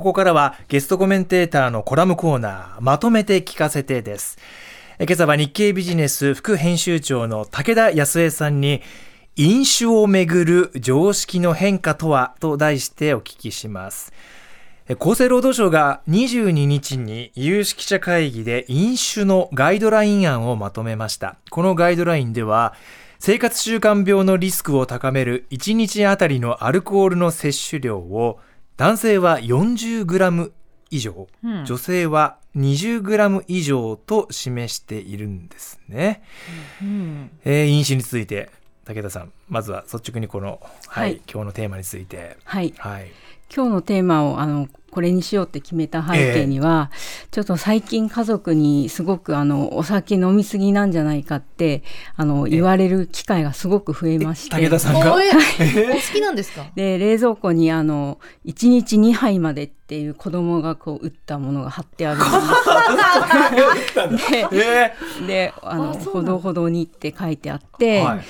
ここからはゲストコメンテーターのコラムコーナー、まとめて聞かせてです。今朝は日経ビジネス副編集長の武田康江さんに、飲酒をめぐる常識の変化とはと題してお聞きします。厚生労働省が22日に有識者会議で飲酒のガイドライン案をまとめました。このガイドラインでは、生活習慣病のリスクを高める1日あたりのアルコールの摂取量を男性は 40g 以上、うん、女性は 20g 以上と示しているんですね。うん、えー、飲酒について武田さんまずは率直にこの、はい、はい、今日のテーマについて。はい、はい今日のテーマをあのこれにしようって決めた背景には、えー、ちょっと最近家族にすごくあのお酒飲みすぎなんじゃないかってあの言われる機会がすごく増えまして、武田さんが、お好きなんですか？で冷蔵庫にあの1日2杯までっていう子供がこう打ったものが貼ってある んですでであのほどほどにって書いてあって。はい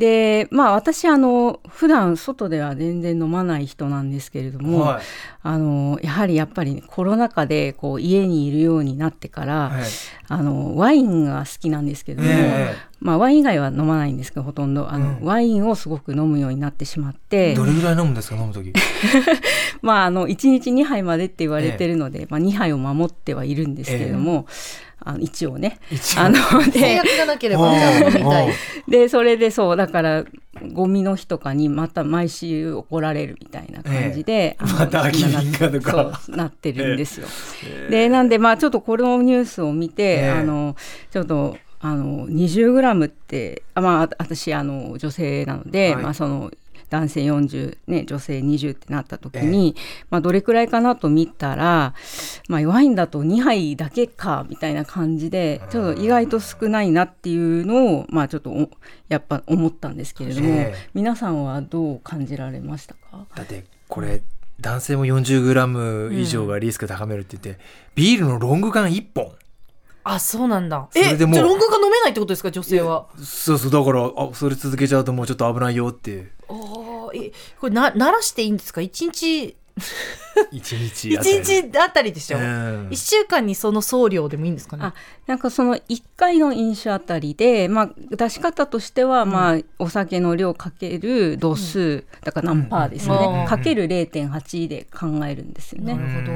でまあ私あの普段外では全然飲まない人なんですけれども、はい、あのやはりやっぱり、ね、コロナ禍でこう家にいるようになってから、はい、あのワインが好きなんですけども、えー、まあ、ワイン以外は飲まないんですけどほとんどあの、うん、ワインをすごく飲むようになってしまってどれぐらい飲むんですか飲む時？まああの1日2杯までって言われてるので、えー、まあ、2杯を守ってはいるんですけれども。えーあの一応ね。あの制約がなければみたい。でそれでそうだからゴミの日とかにまた毎週怒られるみたいな感じで、えー、また秋品がとかなってるんですよ。えー、でなんでまあちょっとこのニュースを見て、えー、あのちょっと。あの20グラムってあまあ私あの女性なので、はい、まあその男性40、ね、女性20ってなった時に、えまあ、どれくらいかなと見たら、まあ、ワインだと2杯だけかみたいな感じでちょっと意外と少ないなっていうのを、まあ、ちょっとやっぱ思ったんですけれども、え皆さんはどう感じられましたか？だってこれ男性も 40g 以上がリスク高めるって言って、うん、ビールのロング缶1本。あそうなんだ。えじゃあロング缶飲めないってことですか女性は？そうそうだからあそれ続けちゃうともうちょっと危ないよってあえこれな鳴らしていいんですか？一日。一日一日あたりでしょ、うん、1週間にその送料でもいいんですかね？あなんかその1回の飲酒あたりで、まあ、出し方としては、まあ、お酒の量かける度数、うん、だから何パーですよね、うん、かける0.8で考えるんですよね。なるほど、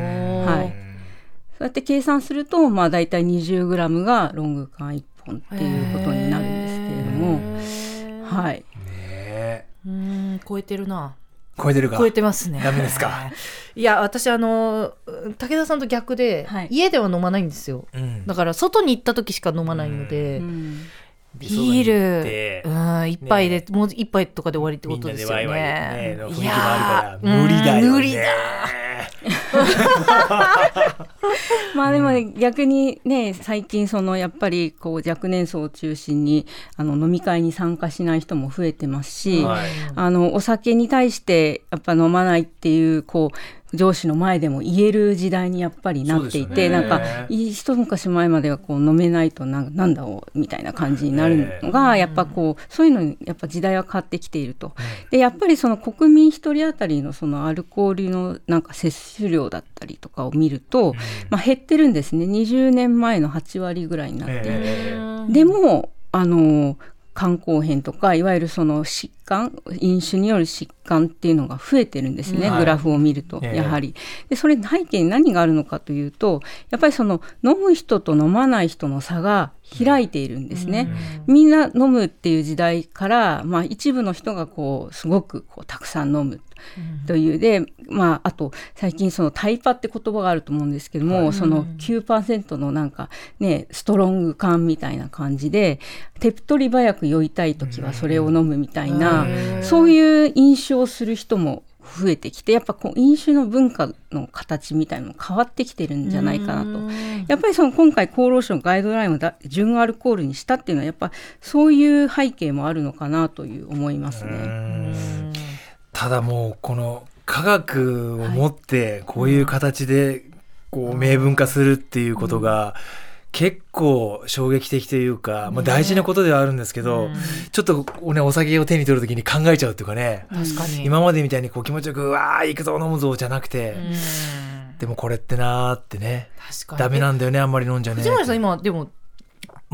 はい。そうやって計算すると、まあ、大体 20g がロング缶1本っていうことになるんですけれども、はい。ねうん超えてるな。超えてるか？超えてますね。ダメですか？いや私あの武田さんと逆で、はい、家では飲まないんですよ、うん、だから外に行った時しか飲まないので、うん、ビール。うん一杯で、ね、もう一杯とかで終わりってことですよね。ね。いや無理だよ、ね、無理だ まあでも、ね、逆にね最近そのやっぱりこう若年層を中心にあの飲み会に参加しない人も増えてますし、はい、あのお酒に対してやっぱ飲まないっていうこう上司の前でも言える時代にやっぱりなっていて、ね、なんか一昔前まではこう飲めないとななんだおみたいな感じになるのが、やっぱこうそういうのにやっぱ時代は変わってきていると。でやっぱりその国民一人当たりのそのアルコールのなんか摂取量だったりとかを見ると、まあ、減ってるんですね。20年前の8割ぐらいになって。でもあの肝硬変とかいわゆるその疾患飲酒による疾患っていうのが増えてるんですね、はい、グラフを見るとやはり。でそれ背景に何があるのかというとやっぱりその飲む人と飲まない人の差が開いているんですね。みんな飲むっていう時代から、まあ、一部の人がこうすごくこうたくさん飲むというで、まあ、あと最近そのタイパって言葉があると思うんですけども、はい、その9%のなんかねストロング感みたいな感じで手っ取り早く酔いたい時はそれを飲むみたいな、そういう印象をする人も増えてきてやっぱこう飲酒の文化の形みたいなのも変わってきてるんじゃないかなと。やっぱりその今回厚労省のガイドラインをだ純アルコールにしたっていうのはやっぱそういう背景もあるのかなという思いますね。ただもうこの科学を持ってこういう形でこう明文化するっていうことが、結構衝撃的というか、まあ、大事なことではあるんですけど、ね、ちょっと、ね、お酒を手に取る時に考えちゃうっていうかね確かに。今までみたいにこう気持ちよく「わあ行くぞ飲むぞ」じゃなくて。でもこれってなーってね。確かに。ダメなんだよねあんまり飲んじゃね藤森さん今でも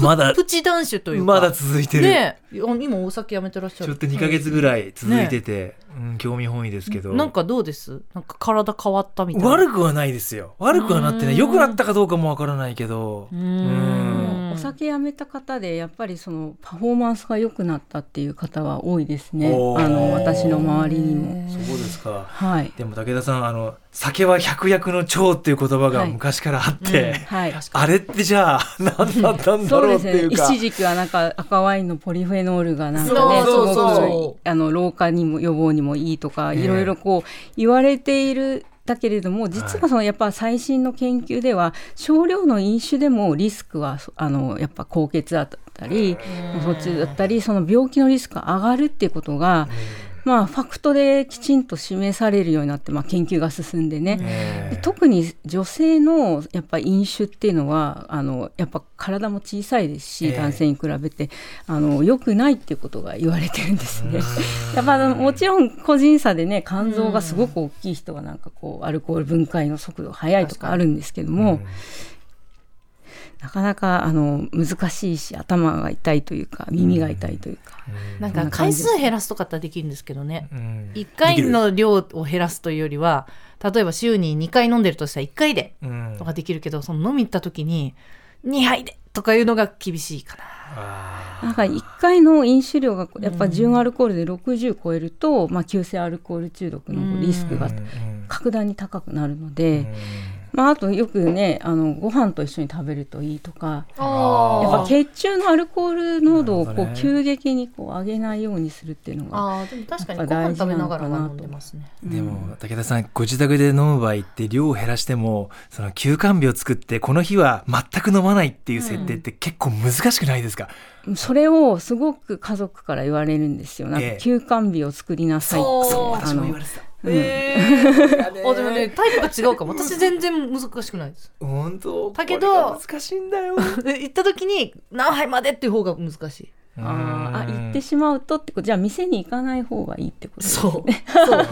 まだプチ男子というか。まだ続いてる。ね今お酒やめてらっしゃる。ちょっと2か月ぐらい続いてて、ね、うん、興味本位ですけど。なんかどうです？なんか体変わったみたいな。悪くはないですよ。悪くはなってね良くなったかどうかもわからないけど。うんお酒やめた方でやっぱりそのパフォーマンスが良くなったっていう方は多いですね。あの私の周りにも。そうですか。はい。でも武田さんあの酒は百薬の長っていう言葉が昔からあって、はいうん。はい、あれってじゃあ何だったんだろうっていうか、ね、一時期はなんか赤ワインのポリフェノールがなんかねすごくあの老化にも予防にもいいとか、いろいろこう言われているだけれども実はそのやっぱ最新の研究では少量の飲酒でもリスクはあのやっぱ高血圧だったり途中だったりその病気のリスクが上がるっていうことがまあ、ファクトできちんと示されるようになって、まあ、研究が進んでね、特に女性のやっぱ飲酒っていうのはあのやっぱ体も小さいですし、男性に比べてあの良くないっていうことが言われてるんですね。やっぱもちろん個人差でね肝臓がすごく大きい人はなんかこうアルコール分解の速度が速いとかあるんですけども。なかなかあの難しいし頭が痛いというか耳が痛いというか、うん、なんか回数減らすとかってできるんですけどね、うん、1回の量を減らすというよりは例えば週に2回飲んでるとしたら1回でとかできるけど、その飲み行った時に2杯でとかいうのが厳しいかな。なんか1回の飲酒量がやっぱ純アルコールで60超えると、まあ、急性アルコール中毒のリスクが格段に高くなるので、まあ、あとよくねあのご飯と一緒に食べるといいとかやっぱ血中のアルコール濃度をこう急激にこう上げないようにするっていうのがあでも確かにご飯食べながら飲んでますね、でも武田さんご自宅で飲む場合って量を減らしてもその休館日を作ってこの日は全く飲まないっていう設定って結構難しくないですか、うん、それをすごく家族から言われるんですよ。なんか休館日を作りなさいって、ええ、そう私も言われてたえー、あでもね タイプが違うかも。私全然難しくないです。本当？だけど難しいんだよ。行った時に何杯までっていう方が難しい。ああ行ってしまうとってこと？じゃあ店に行かない方がいいってことですね。そう。そう。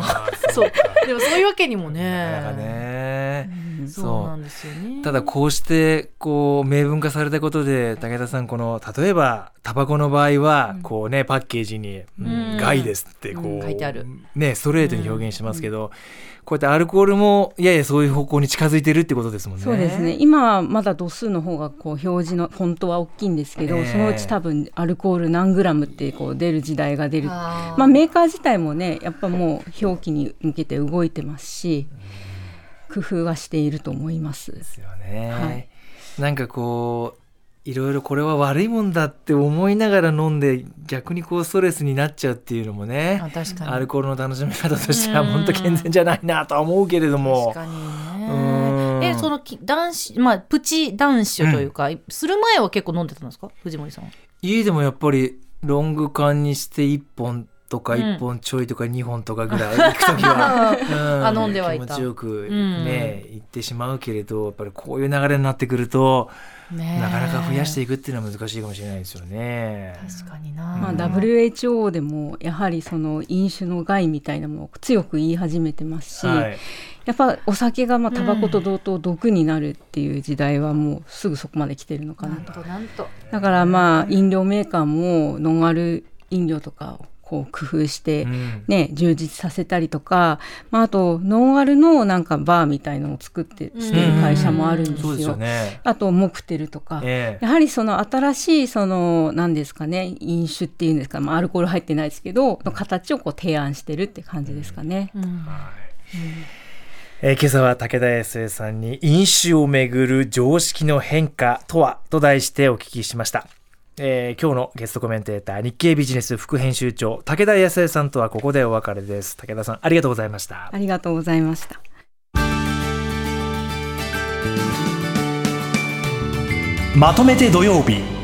そうでもそういうわけにもね。なかね、うん、そうなんですよね。ただこうしてこう明文化されたことで武田さんこの例えばタバコの場合はこうね、パッケージに「うん、害です」ってこう、書いてある。ねストレートに表現しますけど、こうやってアルコールもややそういう方向に近づいてるってことですもんね。そうですね。今はまだ度数の方がこう表示のフォントは大きいんですけど、え。ー、そのうち多分アルコール何グラムってこう出る時代が出る。あまあメーカー自体もね、やっぱもう表記に向けて動いてますし、工夫はしていると思います。ですよね。はい。なんかこういろいろこれは悪いもんだって思いながら飲んで逆にこうストレスになっちゃうっていうのもねアルコールの楽しみ方としては本当健全じゃないなとは思うけれども。確かにねえその男子まあプチ男子というか、うん、する前は結構飲んでたんですか？藤森さん家でもやっぱりロング缶にして1本とか1本ちょいとか2本とかぐらい 行く時は、うん、んではいた気持ちよくね、うん、行ってしまうけれどやっぱりこういう流れになってくると。なかなか増やしていくっていうのは難しいかもしれないですよね。確かにな。まあ WHO でもやはりその飲酒の害みたいなものを強く言い始めてますし、はい、やっぱお酒がまあタバコと同等毒になるっていう時代はもうすぐそこまで来てるのかなと。だからまあ飲料メーカーもノンアル飲料とかこう工夫してね、うん、充実させたりとか、まあ、あとノンアルのなんかバーみたいのを作ってしてる会社もあるんですよ。うん。すね、あとモクテルとか、えー、やはりその新しいその何ですかね飲酒っていうんですか、まあ、アルコール入ってないですけどの形をこう提案してるって感じですかね。うん、えー、今朝は武田康江さんに飲酒をめぐる常識の変化とは？と題してお聞きしました。えー、今日のゲストコメンテーター日経ビジネス副編集長武田康江さんとはここでお別れです。武田さんありがとうございました。ありがとうございました。まとめて土曜日